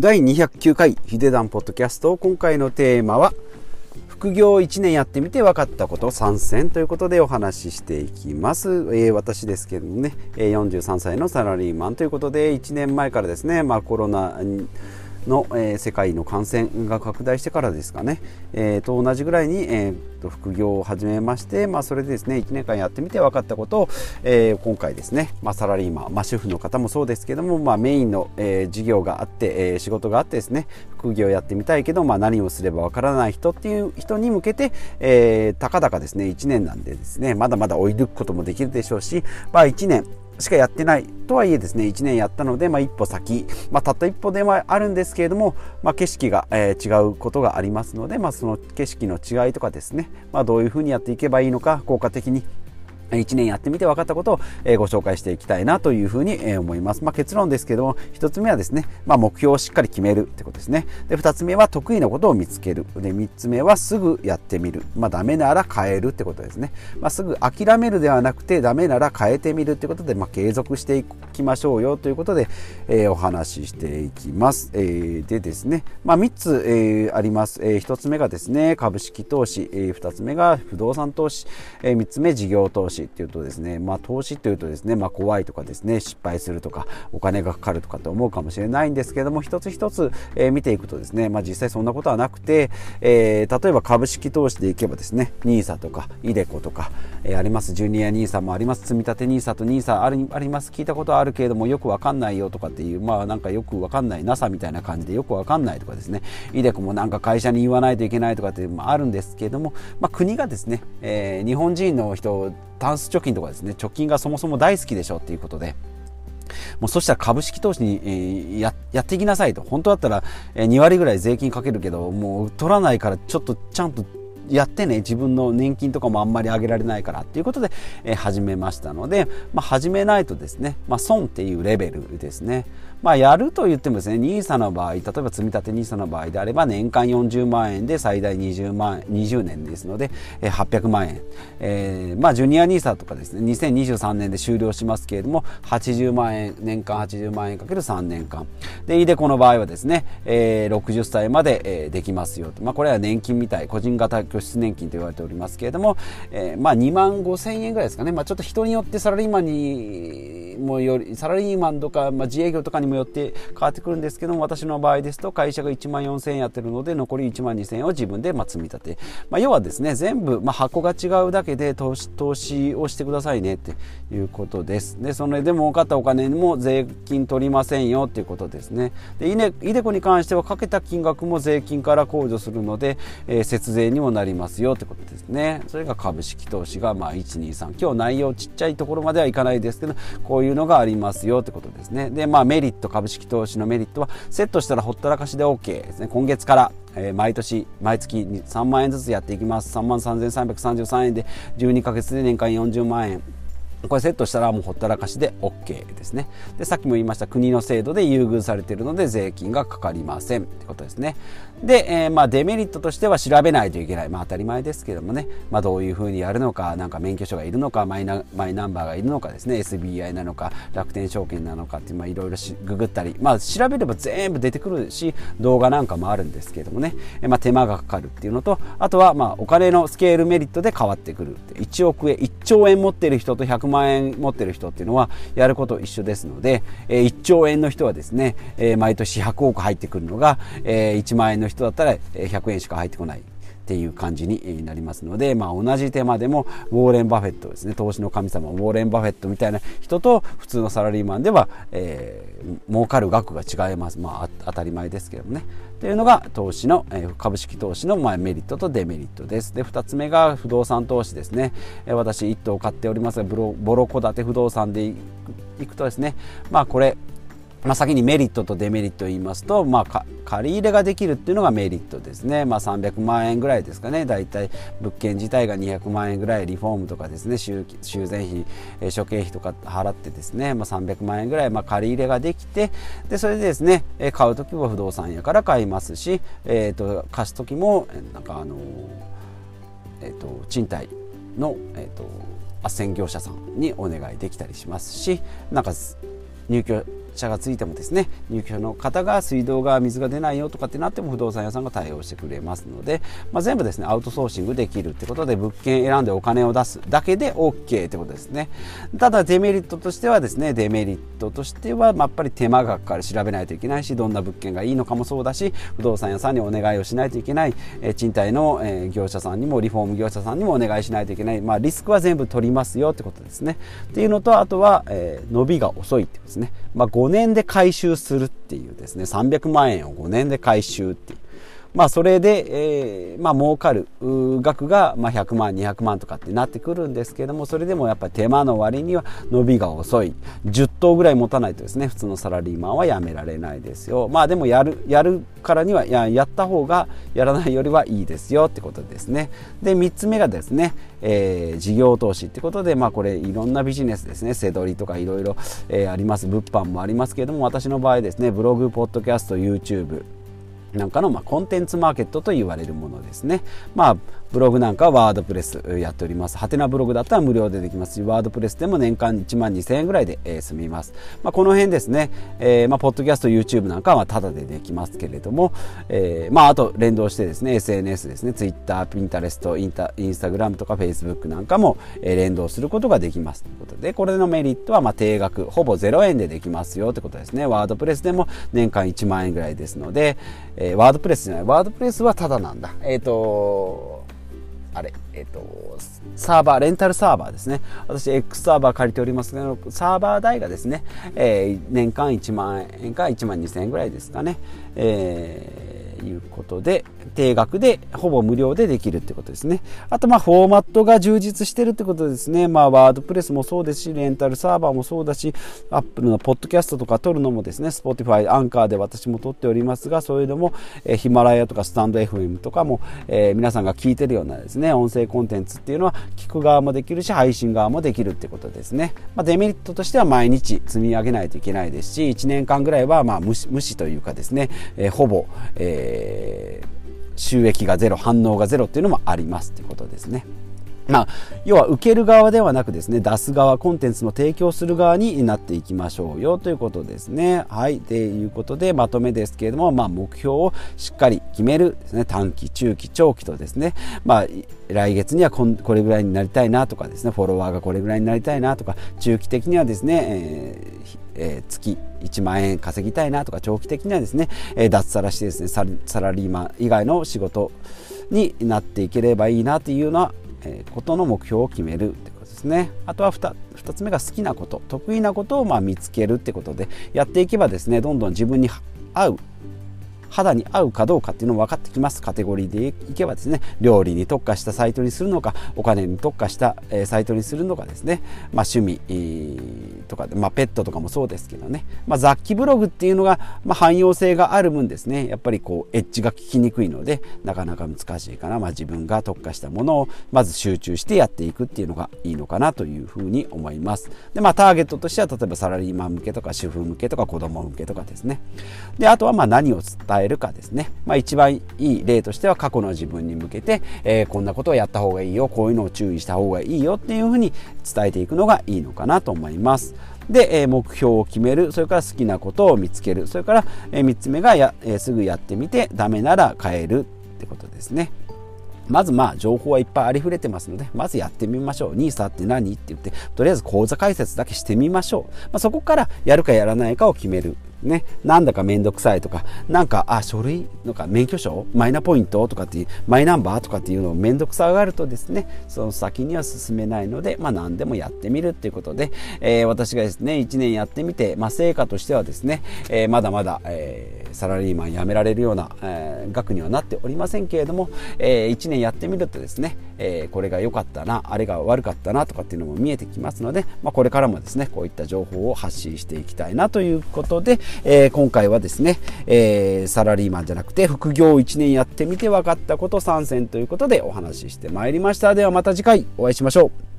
第209回ヒデダンポッドキャスト。今回のテーマは副業1年やってみて分かったこと参戦ということでお話ししていきます、えー、私ですけどもね43歳のサラリーマンということで1年前からですね、まあ、コロナの、えー、世界の感染が拡大してからですかね、えー、と同じぐらいに、えー、と副業を始めまして、まあ、それでですね1年間やってみて分かったことを、えー、今回ですね、まあ、サラリーマン、まあ、主婦の方もそうですけども、まあ、メインの、えー、事業があって、えー、仕事があってですね副業やってみたいけど、まあ、何をすれば分からない人っていう人に向けて、えー、たかだかですね1年なんでですねまだまだ追い抜くこともできるでしょうし、まあ、1年しかやってないとはいえですね1年やったので、まあ、一歩先、まあ、たった一歩ではあるんですけれども、まあ、景色が、えー、違うことがありますので、まあ、その景色の違いとかですね、まあ、どういうふうにやっていけばいいのか効果的に1年やってみて分かったことを、ご紹介していきたいなというふうに、思います。まあ、結論ですけども、1つ目はですね、まあ、目標をしっかり決めるってことですね。で、2つ目は得意なことを見つける。で、3つ目はすぐやってみる。まあ、ダメなら変えるってことですね。まあ、すぐ諦めるではなくて、ダメなら変えてみるってことで、まあ、継続していきましょうよということで、えー、お話ししていきます。えー、でですね、まあ、3つ、えー、あります。えー、1つ目がですね、株式投資。えー、2つ目が不動産投資。えー、3つ目事業投資っていうとですね、まあ、投資というとですね、まあ、怖いとかですね失敗するとかお金がかかるとかと思うかもしれないんですけども一つ一つ、えー、見ていくとですね、まあ、実際そんなことはなくて、えー、例えば株式投資でいけばですね NISA とか iDeCo とか、えー、あります。ジュニア NISA もあります。積立 NISA と NISA ありあります。聞いたことあるけれどもよくわかんないよとかっていうまあなんかよくわかんない NASA みたいな感じでよくわかんないとかですね iDeCo もなんか会社に言わないといけないとかっていうのもあるんですけれども、まあ、国がですね、えー、日本人の人タンス貯金とかですね貯金がそもそも大好きでしょっていうことでもうそしたら株式投資に、え、やっていきなさいと本当だったら、2割ぐらい税金かけるけどもう取らないからちょっとちゃんとやってね自分の年金とかもあんまり上げられないからっていうことで、え、始めましたので、まあ、始めないとですね、まあ、損っていうレベルですね。まあ、やると言ってもですね NISA の場合例えば積立 NISA の場合であれば年間40万円で最大20万20年ですので、800万円、えー、まあジュニア NISA とかですね2023年で終了しますけれども80万円年間80万円かける3年間。で iDeCo の場合はですね、えー、60歳まで、えー、できますよと、まあ、これは年金みたい。個人型拠出年金と言われておりますけれども、えー、まあ2万5千円ぐらいですかね、まあ、ちょっと人によってサラリーマンにもよりサラリーマンとか、まあ、自営業とかにもよって変わってくるんですけども私の場合ですと会社が1万4000円やってるので残り1万2000円を自分でま積み立て、まあ、要はですね全部、まあ、箱が違うだけで投資投資をしてくださいねっていうことです。でそれで儲かったお金も税金取りませんよっていうことですね。でイネイデコに関してはかけた金額も税金から控除するので、えー、節税にもなりますよってことですね。それが株式投資がまあ123今日内容ちっちゃいところまではいかないですけどこういういうのがありますよってことですね。でまあメリット株式投資のメリットはセットしたらほったらかしで OK ですね。今月からえ毎年毎月3万円ずつやっていきます。3万3333円で12ヶ月で年間40万円。これセットしたらもうほったらかしで OK ですね。で、さっきも言いました国の制度で優遇されているので税金がかかりませんってことですね。で、えー、まあデメリットとしては調べないといけない。まあ当たり前ですけどもね、まあどういうふうにやるのか、なんか免許証がいるのか、マイナマイナンバーがいるのかですね、SBI なのか、楽天証券なのかっていろいろググったり、まあ調べれば全部出てくるし、動画なんかもあるんですけどもね、えー、まあ手間がかかるっていうのと、あとはまあお金のスケールメリットで変わってくる。1億円、1兆円持っている人と100万万円持ってる人っていうのはやること一緒ですので、え1兆円の人はですね、え毎年100億入ってくるのが、え1万円の人だったら100円しか入ってこない。っていう感じになりますので、まあ、同じ手間でもウォーレン・バフェットですね投資の神様ウォーレン・バフェットみたいな人と普通のサラリーマンでは、えー、儲かる額が違います、まあ、当たり前ですけどもね。というのが投資の、えー、株式投資の、まあ、メリットとデメリットです。で2つ目が不動産投資ですね、えー、私1棟買っておりますがボロ戸建て不動産でいくとですね。まあこれまあ、先にメリットとデメリットを言いますと、まあ、借り入れができるっていうのがメリットですね、まあ、300万円ぐらいですかね。大体物件自体が200万円ぐらいリフォームとかですね。修繕費諸経費とか払ってですね、まあ、300万円ぐらいまあ借り入れができてでそれでですね買う時も不動産屋から買いますし、えー、と貸す時もなんかあの、えー、と賃貸の、えー、と斡旋業者さんにお願いできたりしますしなんか入居者がついてもですね入居者の方が水道が水が出ないよとかってなっても不動産屋さんが対応してくれますので、まあ、全部ですねアウトソーシングできるってことで物件選んでお金を出すだけで OK ってことですね。ただデメリットとしてはですねデメリットとしては、やっぱり手間がかかる。調べないといけないしどんな物件がいいのかもそうだし不動産屋さんにお願いをしないといけない、え賃貸の、え業者さんにもリフォーム業者さんにもお願いしないといけない、まあ、リスクは全部取りますよってことですね。っていうのとあとは、え、伸びが遅いってことですね、まあ、5年で回収するっていうですね300万円を5年で回収っていう。まあ、それで、えー、まあ、儲かる額が、まあ、100万、200万とかってなってくるんですけども、それでもやっぱり手間の割には伸びが遅い。10頭ぐらい持たないとですね、普通のサラリーマンは辞められないですよ。まあ、でもやる、やるからには、や、やった方がやらないよりはいいですよってことですね。で、3つ目がですね、えー、事業投資ってことで、まあ、これいろんなビジネスですね、せどりとかいろいろあります。物販もありますけれども、私の場合ですね、ブログ、ポッドキャスト、YouTube、なんかの、まあ、コンテンツマーケットと言われるものですね。まあ、ブログなんかはワードプレスやっております。ハテナブログだったら無料でできますし、ワードプレスでも年間1万2000円ぐらいで、済みます。まあ、この辺ですね、えー、まあ、ポッドキャスト、YouTube なんかはタダでできますけれども、えー、まあ、あと連動してですね、SNS ですね、Twitter、Pinterest、インタインスタグラムとか Facebook なんかも、連動することができますということで、これのメリットは、まあ、定額、ほぼ0円でできますよってことですね。ワードプレスでも年間1万円ぐらいですので、えー、ワードプレスじゃない、ワードプレスはただなんだ。えっ、ー、とあれ、えっ、ー、と、サーバー、レンタルサーバーですね。私、X サーバー借りておりますけど、サーバー代がですね、えー、年間1万円か1万2000円ぐらいですかね。えー、いうことで、定額でほぼ無料でできるってことですね。あとまあフォーマットが充実してるってことですね。まあワードプレスもそうですし、レンタルサーバーもそうだし、アップルのポッドキャストとか撮るのもですね、Spotify、アンカーで私も撮っておりますが、そういうのも、え、ヒマラヤとかスタンド FM とかも、えー、皆さんが聞いてるようなですね、音声コンテンツっていうのは聞く側もできるし、配信側もできるってことですね。まあ、デメリットとしては毎日積み上げないといけないですし、1年間ぐらいはまあ無視無視というかですね、えー、ほぼ、えー収益がゼロ反応がゼロっていうのもありますっていうことですね。まあ、要は受ける側ではなくですね、出す側、コンテンツの提供する側になっていきましょうよということですね。はい。ということで、まとめですけれども、まあ、目標をしっかり決めるですね。短期、中期、長期とですね、まあ、来月にはこれぐらいになりたいなとかですね、フォロワーがこれぐらいになりたいなとか、中期的にはですね、えーえー、月1万円稼ぎたいなとか長期的にはですね、えー、脱サラしてですねサラリーマン以外の仕事になっていければいいなというようなえことの目標を決めるってことですね。あとは 2, 2つ目が好きなこと得意なことをま見つけるってことでやっていけばですねどんどん自分に合う肌に合うかどうかっていうのも分かってきます。カテゴリーでいけばですね料理に特化したサイトにするのかお金に特化した、サイトにするのかですね、まあ、趣味、とかで、まあ、ペットとかもそうですけどね、まあ、雑記ブログっていうのが、まあ、汎用性がある分ですね。やっぱりこうエッジが効きにくいのでなかなか難しいかな、まあ、自分が特化したものをまず集中してやっていくっていうのがいいのかなというふうに思います。でまあターゲットとしては例えばサラリーマン向けとか主婦向けとか子供向けとかですね。であとはまあ何を伝ええるかですね、まあ、一番いい例としては過去の自分に向けて、えー、こんなことをやった方がいいよ。こういうのを注意した方がいいよっていうふうに伝えていくのがいいのかなと思います。で、えー、目標を決める。それから好きなことを見つける。それから、えー、3つ目がや、えー、すぐやってみてダメなら変えるってことですね。まずまあ情報はいっぱいありふれてますので、まずやってみましょう。NISA って何？って言って、とりあえず口座開設だけしてみましょう。まあ、そこからやるかやらないかを決める。ね、なんだかめんどくさいとか、なんか、あ、書類？のか免許証？マイナポイントとかっていう、マイナンバーとかっていうのをめんどくさがるとですね、その先には進めないので、まあ何でもやってみるっていうことで、えー、私がですね、1年やってみて、まあ成果としてはですね、えー、まだまだ、えー、サラリーマン辞められるような、え、額にはなっておりませんけれども、え、1年やってみるとですね、えー、これが良かったな、あれが悪かったなとかっていうのも見えてきますので、まあこれからもですね、こういった情報を発信していきたいなということで、えー、今回はですね、えー、サラリーマンじゃなくて副業1年やってみて分かったこと参戦ということでお話ししてまいりました。ではまた次回お会いしましょう。